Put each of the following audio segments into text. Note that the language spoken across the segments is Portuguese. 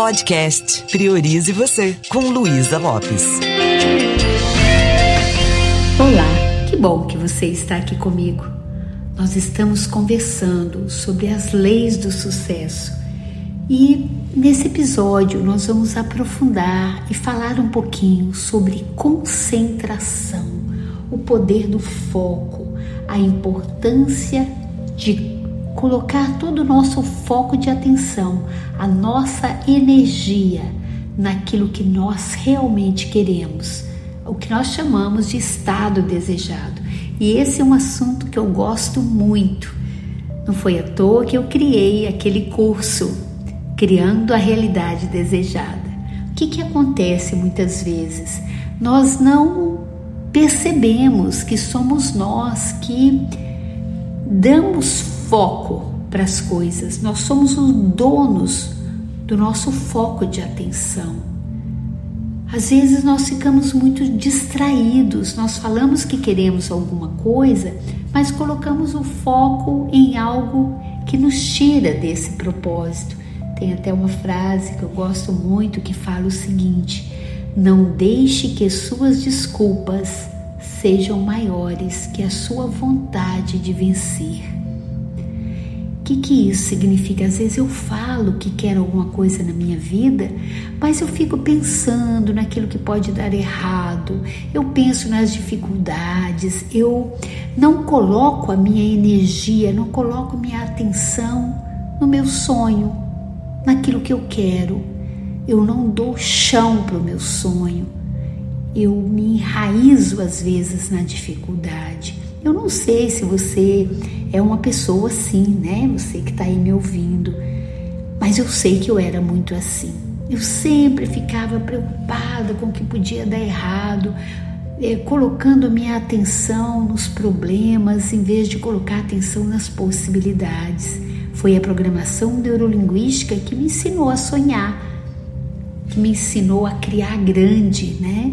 Podcast Priorize Você, com Luísa Lopes. Olá, que bom que você está aqui comigo. Nós estamos conversando sobre as leis do sucesso e nesse episódio nós vamos aprofundar e falar um pouquinho sobre concentração, o poder do foco, a importância de colocar todo o nosso foco de atenção, a nossa energia naquilo que nós realmente queremos, o que nós chamamos de estado desejado. E esse é um assunto que eu gosto muito. Não foi à toa que eu criei aquele curso, Criando a Realidade Desejada. O que, que acontece muitas vezes? Nós não percebemos que somos nós que damos foco para as coisas, nós somos os donos do nosso foco de atenção. Às vezes nós ficamos muito distraídos, nós falamos que queremos alguma coisa, mas colocamos o foco em algo que nos tira desse propósito. Tem até uma frase que eu gosto muito que fala o seguinte: não deixe que suas desculpas sejam maiores que a sua vontade de vencer que, que isso significa? Às vezes eu falo que quero alguma coisa na minha vida, mas eu fico pensando naquilo que pode dar errado, eu penso nas dificuldades, eu não coloco a minha energia, não coloco minha atenção no meu sonho, naquilo que eu quero. Eu não dou chão para o meu sonho. Eu me enraizo às vezes na dificuldade. Eu não sei se você é uma pessoa assim, né? Você que está aí me ouvindo, mas eu sei que eu era muito assim. Eu sempre ficava preocupada com o que podia dar errado, eh, colocando a minha atenção nos problemas em vez de colocar atenção nas possibilidades. Foi a programação neurolinguística que me ensinou a sonhar, que me ensinou a criar grande, né?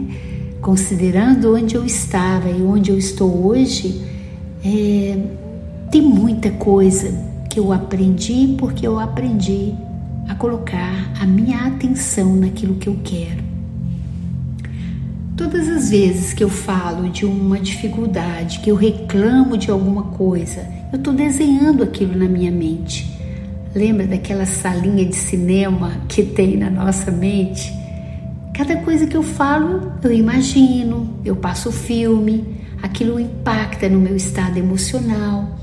Considerando onde eu estava e onde eu estou hoje, é, tem muita coisa que eu aprendi porque eu aprendi a colocar a minha atenção naquilo que eu quero. Todas as vezes que eu falo de uma dificuldade, que eu reclamo de alguma coisa, eu estou desenhando aquilo na minha mente. Lembra daquela salinha de cinema que tem na nossa mente? Cada coisa que eu falo, eu imagino, eu passo filme, aquilo impacta no meu estado emocional.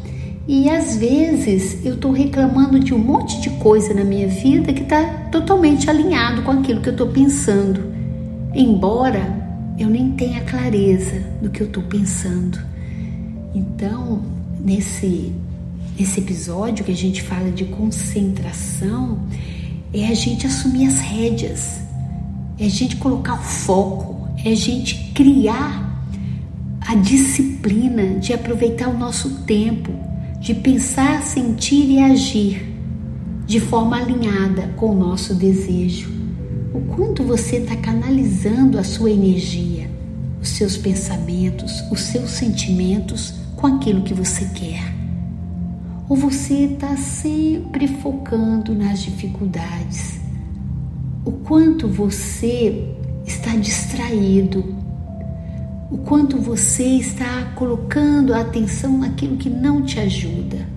E às vezes eu estou reclamando de um monte de coisa na minha vida que está totalmente alinhado com aquilo que eu estou pensando, embora eu nem tenha clareza do que eu estou pensando. Então, nesse, nesse episódio que a gente fala de concentração, é a gente assumir as rédeas é a gente colocar o foco, é a gente criar a disciplina de aproveitar o nosso tempo, de pensar, sentir e agir de forma alinhada com o nosso desejo. O quanto você está canalizando a sua energia, os seus pensamentos, os seus sentimentos com aquilo que você quer. Ou você está sempre focando nas dificuldades o quanto você está distraído, o quanto você está colocando a atenção naquilo que não te ajuda.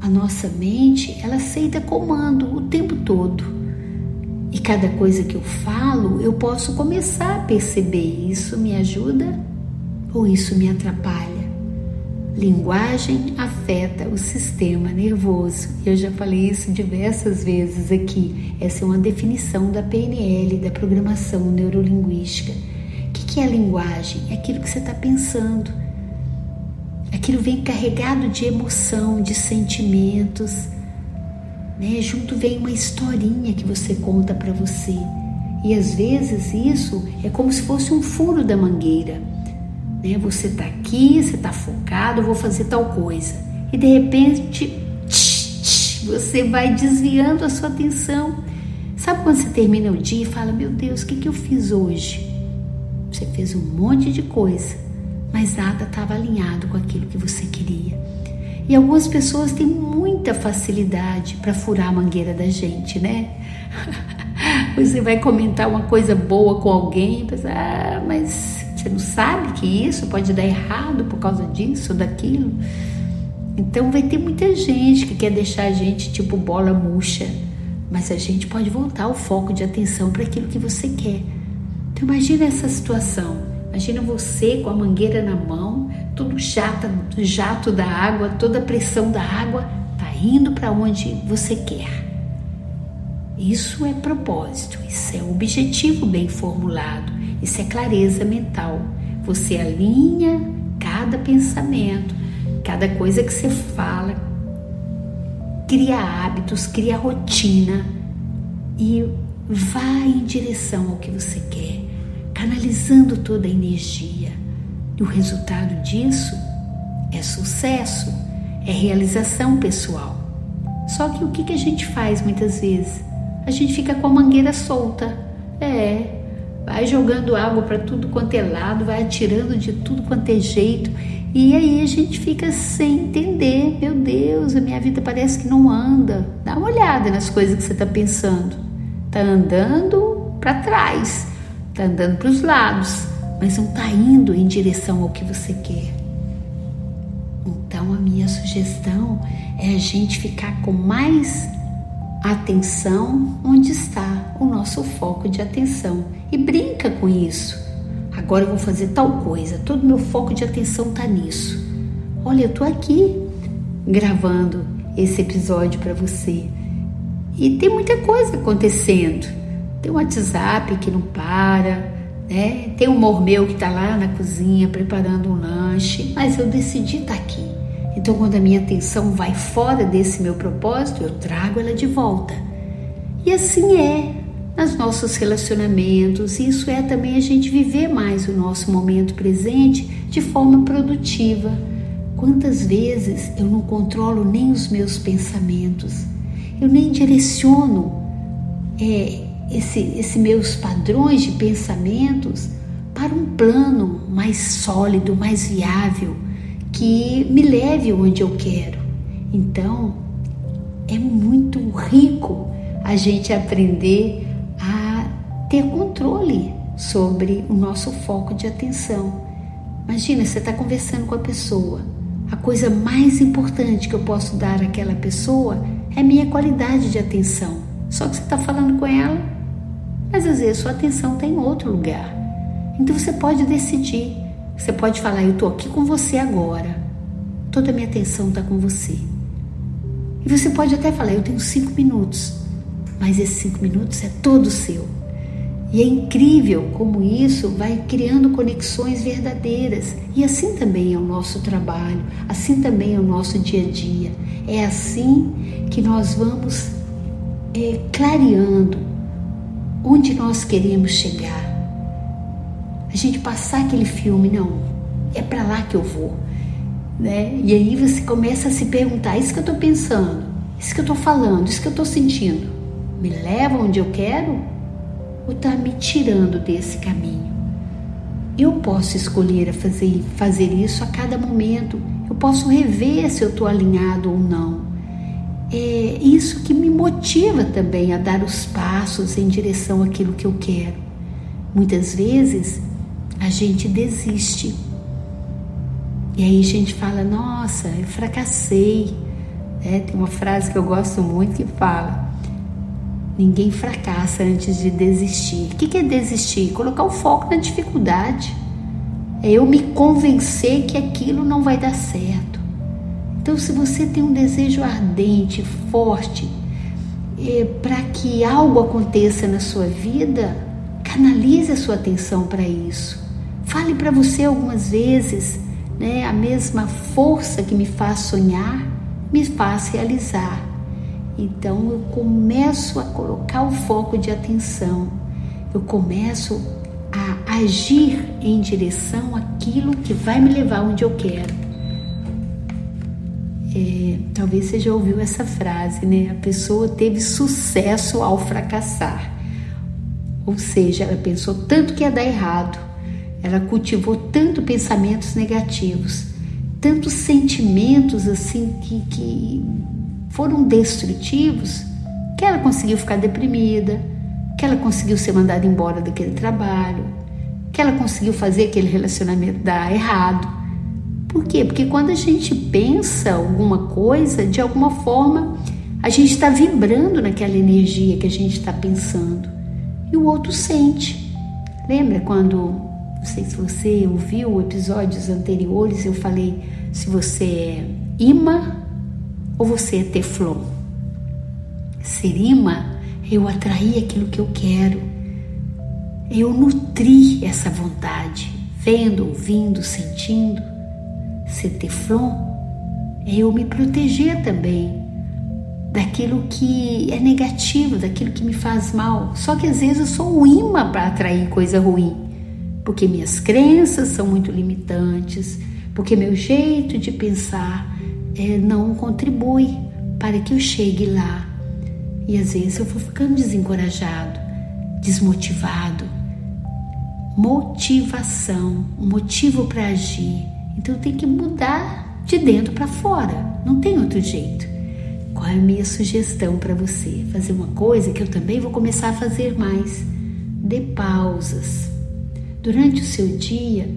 A nossa mente, ela aceita comando o tempo todo. E cada coisa que eu falo, eu posso começar a perceber: isso me ajuda ou isso me atrapalha? Linguagem afeta o sistema nervoso. Eu já falei isso diversas vezes aqui. Essa é uma definição da PNL, da programação neurolinguística. O que é linguagem? É aquilo que você está pensando. Aquilo vem carregado de emoção, de sentimentos. Né? Junto vem uma historinha que você conta para você. E às vezes isso é como se fosse um furo da mangueira né? Você está aqui, você está focado, eu vou fazer tal coisa. E de repente, você vai desviando a sua atenção. Sabe quando você termina o dia e fala: Meu Deus, o que, que eu fiz hoje? Você fez um monte de coisa, mas nada estava alinhado com aquilo que você queria. E algumas pessoas têm muita facilidade para furar a mangueira da gente, né? Você vai comentar uma coisa boa com alguém, pensa, ah, mas você não sabe que isso pode dar errado por causa disso, daquilo. Então vai ter muita gente que quer deixar a gente tipo bola murcha, mas a gente pode voltar o foco de atenção para aquilo que você quer. Então imagina essa situação. Imagina você com a mangueira na mão, todo jato, jato da água, toda a pressão da água tá indo para onde você quer. Isso é propósito, isso é objetivo bem formulado, isso é clareza mental. Você alinha cada pensamento, cada coisa que você fala, cria hábitos, cria rotina e vai em direção ao que você quer, canalizando toda a energia. E o resultado disso é sucesso, é realização pessoal. Só que o que a gente faz muitas vezes? A gente fica com a mangueira solta. É, vai jogando água para tudo quanto é lado, vai atirando de tudo quanto é jeito e aí a gente fica sem entender, meu Deus, a minha vida parece que não anda. Dá uma olhada nas coisas que você está pensando. Está andando para trás, está andando para os lados, mas não está indo em direção ao que você quer. Então a minha sugestão é a gente ficar com mais atenção onde está o nosso foco de atenção e brinca com isso agora eu vou fazer tal coisa, todo meu foco de atenção está nisso. Olha, eu tô aqui gravando esse episódio para você e tem muita coisa acontecendo. Tem o WhatsApp que não para, né? Tem o humor meu que está lá na cozinha preparando um lanche, mas eu decidi estar tá aqui. Então, quando a minha atenção vai fora desse meu propósito, eu trago ela de volta. E assim é nos nossos relacionamentos. Isso é também a gente viver mais o nosso momento presente de forma produtiva. Quantas vezes eu não controlo nem os meus pensamentos, eu nem direciono é, esse, esse meus padrões de pensamentos para um plano mais sólido, mais viável, que me leve onde eu quero. Então, é muito rico a gente aprender ter controle sobre o nosso foco de atenção. Imagina, você está conversando com a pessoa. A coisa mais importante que eu posso dar àquela pessoa é minha qualidade de atenção. Só que você está falando com ela, mas às vezes sua atenção está em outro lugar. Então você pode decidir. Você pode falar: Eu estou aqui com você agora. Toda a minha atenção está com você. E você pode até falar: Eu tenho cinco minutos. Mas esses cinco minutos é todo seu. E é incrível como isso vai criando conexões verdadeiras. E assim também é o nosso trabalho, assim também é o nosso dia a dia. É assim que nós vamos é, clareando onde nós queremos chegar. A gente passar aquele filme, não, é para lá que eu vou. Né? E aí você começa a se perguntar: isso que eu estou pensando, isso que eu estou falando, isso que eu estou sentindo, me leva onde eu quero? ou está me tirando desse caminho. Eu posso escolher fazer, fazer isso a cada momento. Eu posso rever se eu estou alinhado ou não. É isso que me motiva também a dar os passos em direção àquilo que eu quero. Muitas vezes a gente desiste. E aí a gente fala: Nossa, eu fracassei. É, tem uma frase que eu gosto muito que fala: Ninguém fracassa antes de desistir. O que é desistir? Colocar o foco na dificuldade. É eu me convencer que aquilo não vai dar certo. Então, se você tem um desejo ardente, forte, é, para que algo aconteça na sua vida, canalize a sua atenção para isso. Fale para você algumas vezes, né, a mesma força que me faz sonhar, me faz realizar. Então eu começo a colocar o foco de atenção, eu começo a agir em direção àquilo que vai me levar onde eu quero. É, talvez você já ouviu essa frase, né? A pessoa teve sucesso ao fracassar. Ou seja, ela pensou tanto que ia dar errado, ela cultivou tanto pensamentos negativos tantos sentimentos assim que, que foram destrutivos que ela conseguiu ficar deprimida, que ela conseguiu ser mandada embora daquele trabalho, que ela conseguiu fazer aquele relacionamento dar errado. Por quê? Porque quando a gente pensa alguma coisa, de alguma forma a gente está vibrando naquela energia que a gente está pensando e o outro sente. Lembra quando, não sei se você ouviu episódios anteriores, eu falei se você é imã ou você é teflon? Ser imã eu atrair aquilo que eu quero, eu nutrir essa vontade, vendo, ouvindo, sentindo. Ser teflon é eu me proteger também daquilo que é negativo, daquilo que me faz mal. Só que às vezes eu sou um imã para atrair coisa ruim, porque minhas crenças são muito limitantes, porque meu jeito de pensar é, não contribui para que eu chegue lá. E às vezes eu vou ficando desencorajado, desmotivado. Motivação, motivo para agir. Então eu tenho que mudar de dentro para fora, não tem outro jeito. Qual é a minha sugestão para você? Fazer uma coisa que eu também vou começar a fazer mais. Dê pausas. Durante o seu dia,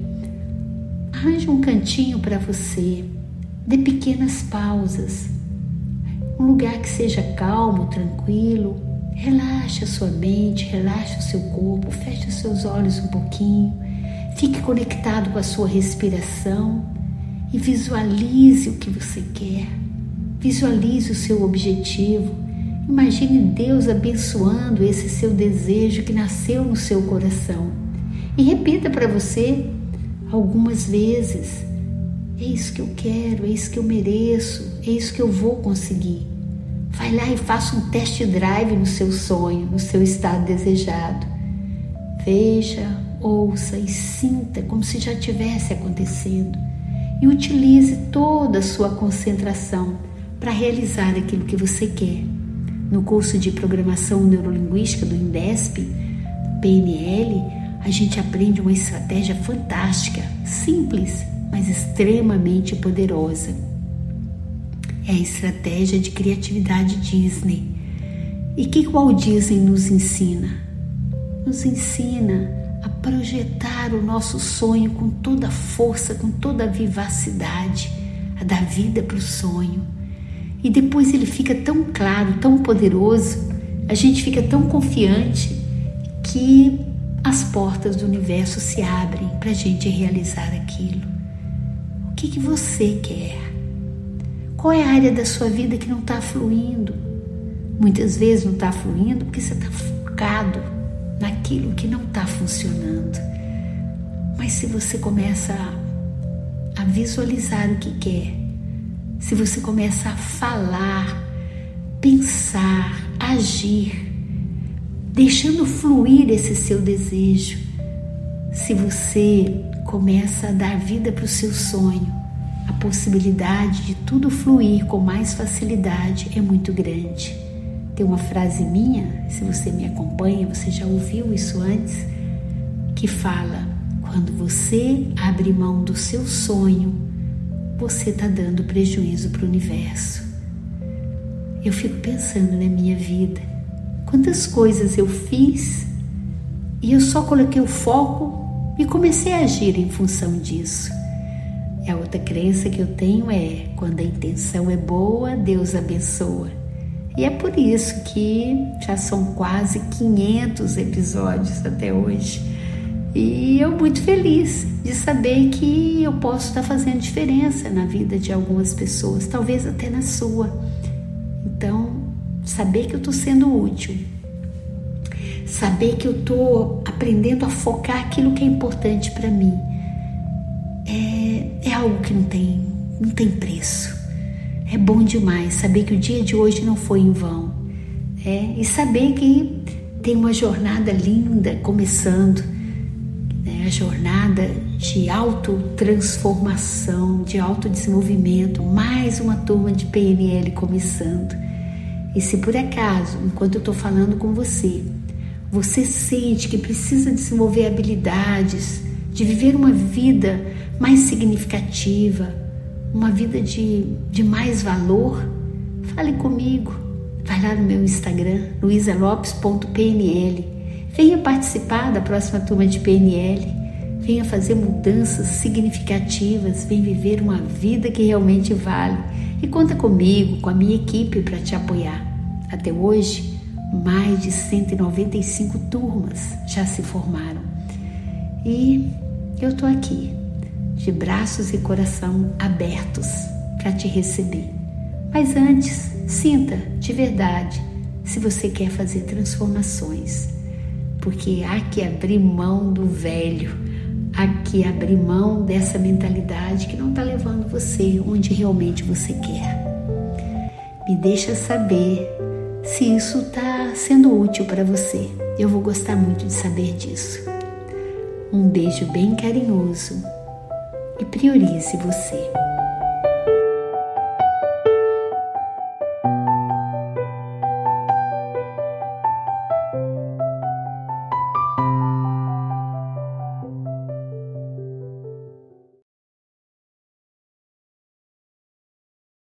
arranje um cantinho para você. Dê pequenas pausas. Um lugar que seja calmo, tranquilo. Relaxe a sua mente, relaxe o seu corpo, feche os seus olhos um pouquinho. Fique conectado com a sua respiração e visualize o que você quer. Visualize o seu objetivo. Imagine Deus abençoando esse seu desejo que nasceu no seu coração. E repita para você algumas vezes: é isso que eu quero, é isso que eu mereço, é isso que eu vou conseguir. Vai lá e faça um test drive no seu sonho, no seu estado desejado. Veja, ouça e sinta como se já tivesse acontecendo. E utilize toda a sua concentração para realizar aquilo que você quer. No curso de Programação Neurolinguística do INDESP, PNL, a gente aprende uma estratégia fantástica, simples, mas extremamente poderosa. É a estratégia de criatividade Disney. E que Walt Disney nos ensina? Nos ensina a projetar o nosso sonho com toda a força, com toda a vivacidade, a dar vida para o sonho e depois ele fica tão claro, tão poderoso, a gente fica tão confiante que as portas do universo se abrem para a gente realizar aquilo. O que, que você quer? Qual é a área da sua vida que não está fluindo? Muitas vezes não está fluindo porque você está focado naquilo que não está funcionando. Mas se você começa a, a visualizar o que quer, se você começa a falar, pensar, agir, deixando fluir esse seu desejo, se você começa a dar vida para o seu sonho, a possibilidade de tudo fluir com mais facilidade é muito grande. Tem uma frase minha, se você me acompanha, você já ouviu isso antes, que fala: quando você abre mão do seu sonho, você está dando prejuízo para o universo. Eu fico pensando na minha vida, quantas coisas eu fiz e eu só coloquei o foco e comecei a agir em função disso. E a outra crença que eu tenho é: quando a intenção é boa, Deus abençoa. E é por isso que já são quase 500 episódios até hoje e eu muito feliz de saber que eu posso estar fazendo diferença na vida de algumas pessoas, talvez até na sua. Então, saber que eu estou sendo útil, saber que eu estou aprendendo a focar aquilo que é importante para mim, é, é algo que não tem, não tem preço. É bom demais saber que o dia de hoje não foi em vão. É, e saber que tem uma jornada linda começando a jornada de autotransformação, de autodesenvolvimento, mais uma turma de PNL começando. E se por acaso, enquanto eu estou falando com você, você sente que precisa desenvolver habilidades, de viver uma vida mais significativa, uma vida de, de mais valor, fale comigo. Vai lá no meu Instagram, luisalopes.pnl. Venha participar da próxima turma de PNL. Venha fazer mudanças significativas. Venha viver uma vida que realmente vale. E conta comigo, com a minha equipe para te apoiar. Até hoje, mais de 195 turmas já se formaram. E eu estou aqui de braços e coração abertos para te receber. Mas antes, sinta de verdade se você quer fazer transformações, porque há que abrir mão do velho, que abrir mão dessa mentalidade que não está levando você onde realmente você quer. Me deixa saber se isso está sendo útil para você. Eu vou gostar muito de saber disso. Um beijo bem carinhoso e priorize você.